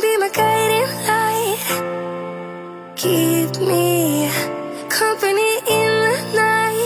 be my guiding light. Keep me company in the night.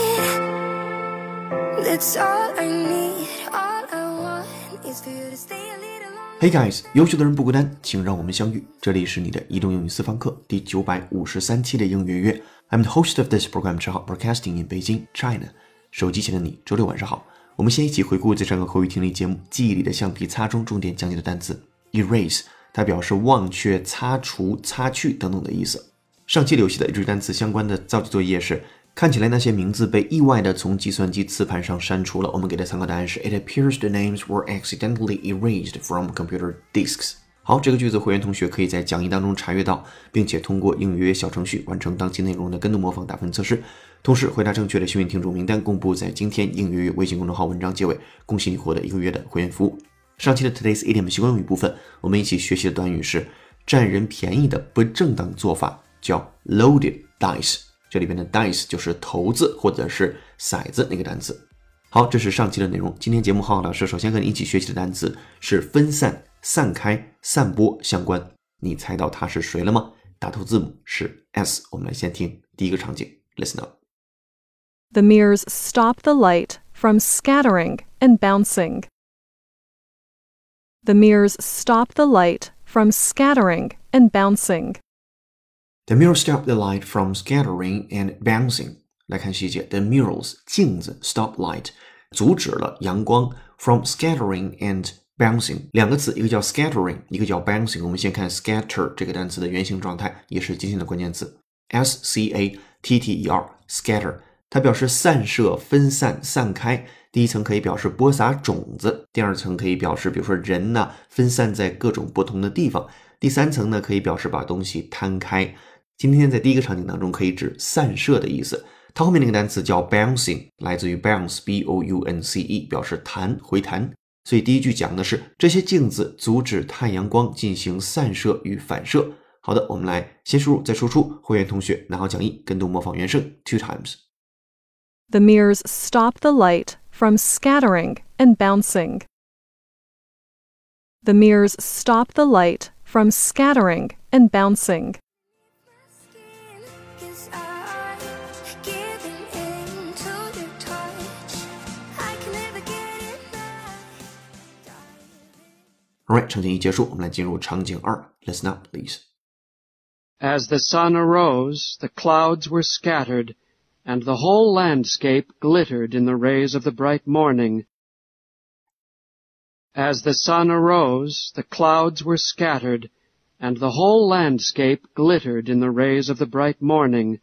That's all I need. All I want is for you to stay a little longer. Hey guys，优秀的人不孤单，请让我们相遇。这里是你的移动英语私房课第九百五十三期的英语约约。I'm the host of this program, Chao, broadcasting in Beijing, China. 手机前的你，周六晚上好。我们先一起回顾在上个口语听力节目《记忆里的橡皮擦》中重点讲解的单词 erase，它表示忘却、擦除、擦去等等的意思。上期留下的日语单词相关的造句作业是：看起来那些名字被意外的从计算机磁盘上删除了。我们给的参考答案是：It appears the names were accidentally erased from computer disks。好，这个句子会员同学可以在讲义当中查阅到，并且通过英语约小程序完成当期内容的跟读模仿打分测试。同时，回答正确的幸运听众名单公布在今天英语约约微信公众号文章结尾，恭喜你获得一个月的会员服务。上期的 Today's Idiom 习惯用语部分，我们一起学习的短语是占人便宜的不正当做法，叫 loaded dice。这里边的 dice 就是骰子或者是骰子那个单词。好，这是上期的内容。今天节目浩浩老师首先和你一起学习的单词是分散、散开、散播相关。你猜到它是谁了吗？打头字母是 S。我们来先听第一个场景，Listen up。The mirrors stop the light from scattering and bouncing. The mirrors stop the light from scattering and bouncing. The mirror stop the light from scattering and bouncing。来看细节，The mirrors 镜子 stop light 阻止了阳光 from scattering and bouncing 两个词，一个叫 scattering，一个叫 bouncing。我们先看 scatter 这个单词的原型状态，也是今天的关键词，s c a t t e r scatter， 它表示散射、分散、散开。第一层可以表示播撒种子，第二层可以表示，比如说人呐、分散在各种不同的地方。第三层呢，可以表示把东西摊开。今天在第一个场景当中，可以指散射的意思。它后面那个单词叫 bouncing，来自于 bounce，b o u n c e，表示弹、回弹。所以第一句讲的是这些镜子阻止太阳光进行散射与反射。好的，我们来先输入再输出。会员同学拿好讲义，跟读模仿原声 two times。The mirrors stop the light from scattering and bouncing. The mirrors stop the light from scattering and bouncing. Cause I'm giving in to your touch. I can never get enough. Alright，场景一结束，我们来进入场景二。Listen up, please. As the sun arose, the clouds were scattered, and the whole landscape glittered in the rays of the bright morning. As the sun arose, the clouds were scattered, and the whole landscape glittered in the rays of the bright morning.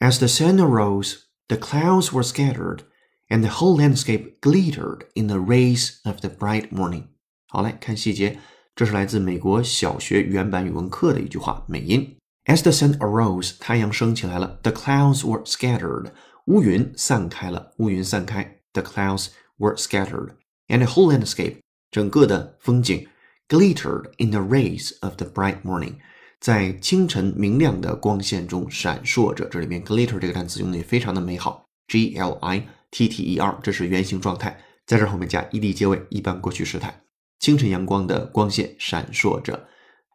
As the sun arose, the clouds were scattered, and the whole landscape glittered in the rays of the bright morning. 好，来看细节，这是来自美国小学原版语文课的一句话，美音。 As the sun arose，太阳升起来了。The clouds were scattered，乌云散开了，乌云散开。The clouds were scattered，and the whole landscape，整个的风景 glittered in the rays of the bright morning，在清晨明亮的光线中闪烁着。这里面 glitter 这个单词用的也非常的美好，g l i t t e r，这是原形状态，在这后面加 ed 结尾，一般过去时态。清晨阳光的光线闪烁着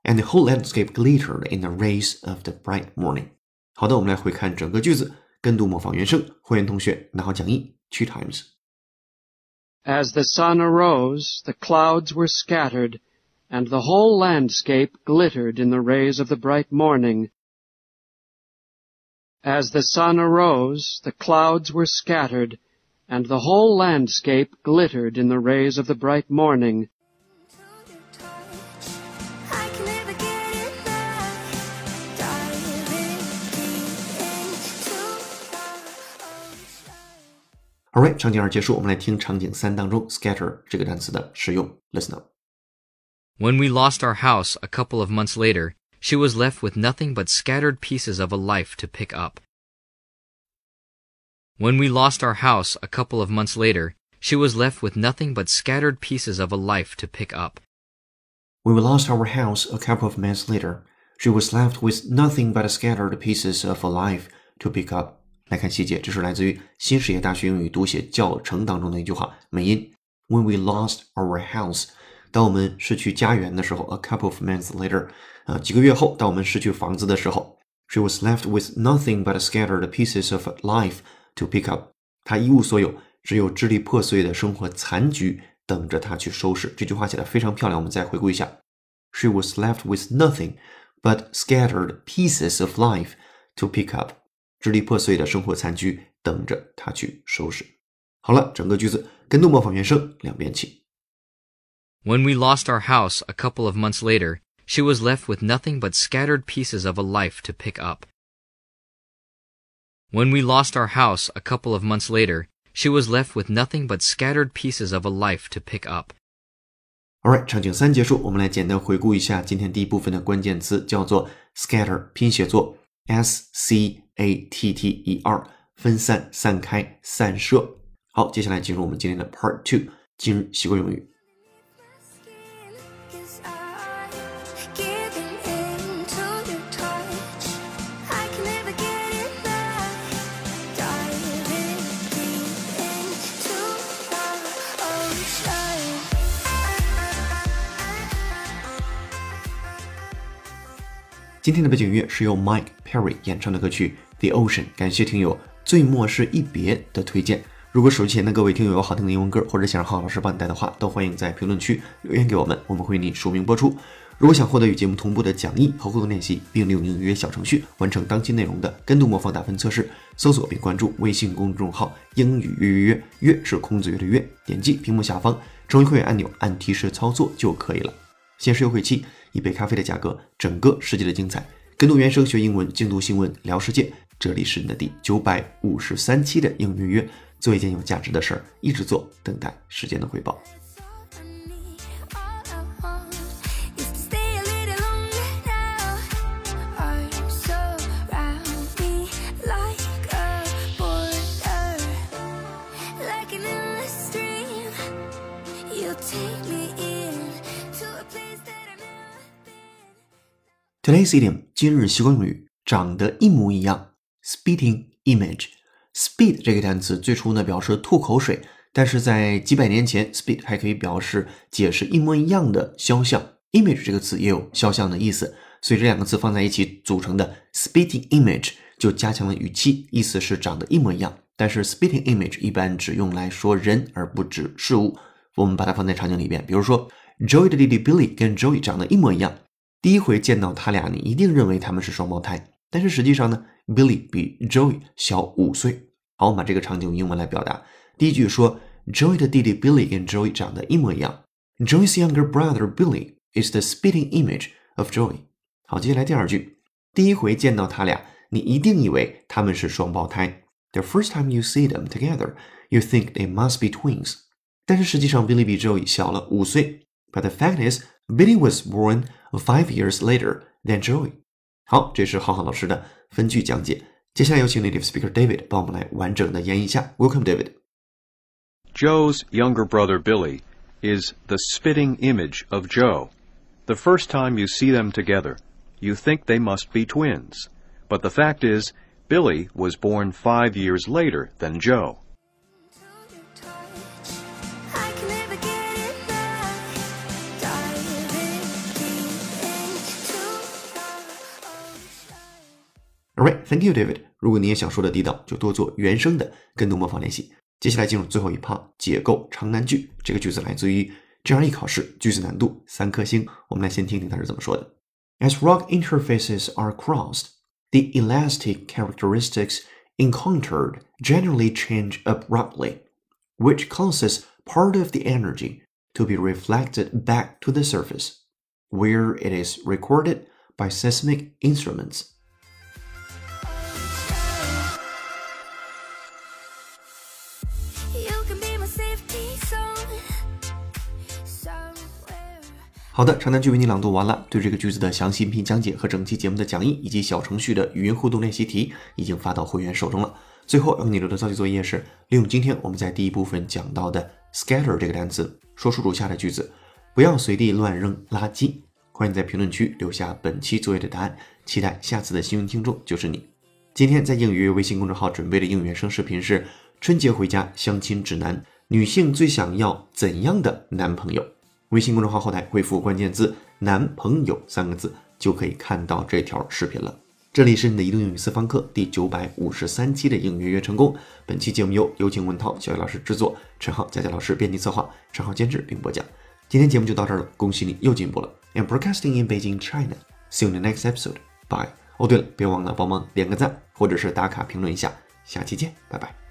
，and the whole landscape glittered in the rays of the bright morning。好的，我们来回看整个句子，跟读模仿原声。会员同学拿好讲义，two times。 As the sun arose, the clouds were scattered, and the whole landscape glittered in the rays of the bright morning. As the sun arose, the clouds were scattered, and the whole landscape glittered in the rays of the bright morning. Alright，场景二结束，我们来听场景三当中 scatter 这个单词的使用。Listen up。 When we lost our house a couple of months later, she was left with nothing but scattered pieces of a life to pick up. When we lost our house a couple of months later, she was left with nothing but scattered pieces of a life to pick up. When we lost our house a couple of months later, she was left with nothing but scattered pieces of a life to pick up. 来看细节，这是来自于新视野大学英语读写教程当中的一句话，美音。When we lost our house， 当我们失去家园的时候，a couple of months later，啊，几个月后，当我们失去房子的时候，she was left with nothing but scattered pieces of life to pick up。她一无所有，只有支离破碎的生活残局等着她去收拾。这句话写的非常漂亮，我们再回顾一下：she was left with nothing but scattered pieces of life to pick up。 支离破碎的生活残局等着她去收拾。好了，整个句子跟读模仿原声两遍起。When we lost our house a couple of months later, she was left with nothing but scattered pieces of a life to pick up. When we lost our house a couple of months later, she was left with nothing but scattered pieces of a life to pick up. Alright，场景三结束，我们来简单回顾一下今天第一部分的关键词，叫做 scatter，拼写作 s c a t t e r，分散、散开、散射。好，接下来进入我们今天的 Part Two，今日习惯用语。今天的背景音乐是由 Mike Perry 演唱的歌曲《The Ocean》，感谢听友最末是一别的推荐。如果手机前的各位听友有好听的英文歌，或者想让浩老师帮你带的话，都欢迎在评论区留言给我们，我们会为你署名播出。如果想获得与节目同步的讲义和互动练习，并利用英语约小程序完成当期内容的跟读模仿打分测试，搜索并关注微信公众号“英语约约约”，约是空子约的约，点击屏幕下方成为会员按钮，按提示操作就可以了。限时优惠期。一杯咖啡的价格，整个世界的精彩。跟读原声学英文，精读新闻聊世界。这里是你的第九百五十三期的英语约，做一件有价值的事儿，一直做，等待时间的回报。Today's idiom 今日习惯用语长得一模一样，spitting image。spit 这个单词最初呢表示吐口水，但是在几百年前，spit 还可以表示解释一模一样的肖像。image 这个词也有肖像的意思，所以这两个词放在一起组成的 spitting image 就加强了语气，意思是长得一模一样。但是 spitting image 一般只用来说人而不指事物。我们把它放在场景里边，比如说 Joey 的弟弟 Billy 跟 Joey 长得一模一样。第一回见到他俩，你一定认为他们是双胞胎，但是实际上呢，Billy 比 Joey 小五岁。好，我们把这个场景用英文来表达。第一句说，Joey 的弟弟 Billy 跟 Joey 长得一模一样。Joey's younger brother Billy is the spitting image of Joey。好，接下来第二句，第一回见到他俩，你一定以为他们是双胞胎。The first time you see them together, you think they must be twins。但是实际上，Billy 比 Joey 小了五岁。But the fact is, Billy was born Five years later than Joey。好，这是浩浩老师的分句讲解。接下来有请 native speaker David 帮我们来完整的演绎一下。Welcome, David. Joe's younger brother Billy is the spitting image of Joe. The first time you see them together, you think they must be twins. But the fact is, Billy was born five years later than Joe. 好，Thank you, David。如果你也想说的地道，就多做原声的跟读模仿练习。接下来进入最后一 part，解构长难句。这个句子来自于 GRE 考试，句子难度三颗星。我们来先听听它是怎么说的：As rock interfaces are crossed, the elastic characteristics encountered generally change abruptly, which causes part of the energy to be reflected back to the surface, where it is recorded by seismic instruments. 好的，长难句为你朗读完了。对这个句子的详细音频讲解和整期节目的讲义以及小程序的语音互动练习题已经发到会员手中了。最后要你留的造句作业是：利用今天我们在第一部分讲到的 scatter 这个单词，说出如下的句子：不要随地乱扔垃圾。欢迎在评论区留下本期作业的答案，期待下次的幸运听众就是你。今天在英语微信公众号准备的英语原声视频是春节回家相亲指南，女性最想要怎样的男朋友？微信公众号后台回复关键字“男朋友”三个字，就可以看到这条视频了。这里是你的移动英语私房课第九百五十三期的应约约成功。本期节目由有请文涛、小雨老师制作，陈浩、佳佳老师编辑策划，陈浩监制并播讲。今天节目就到这儿了，恭喜你又进步了。I'm broadcasting in Beijing, China. See you in the next episode. Bye. 哦，对了，别忘了帮忙点个赞，或者是打卡评论一下。下期见，拜拜。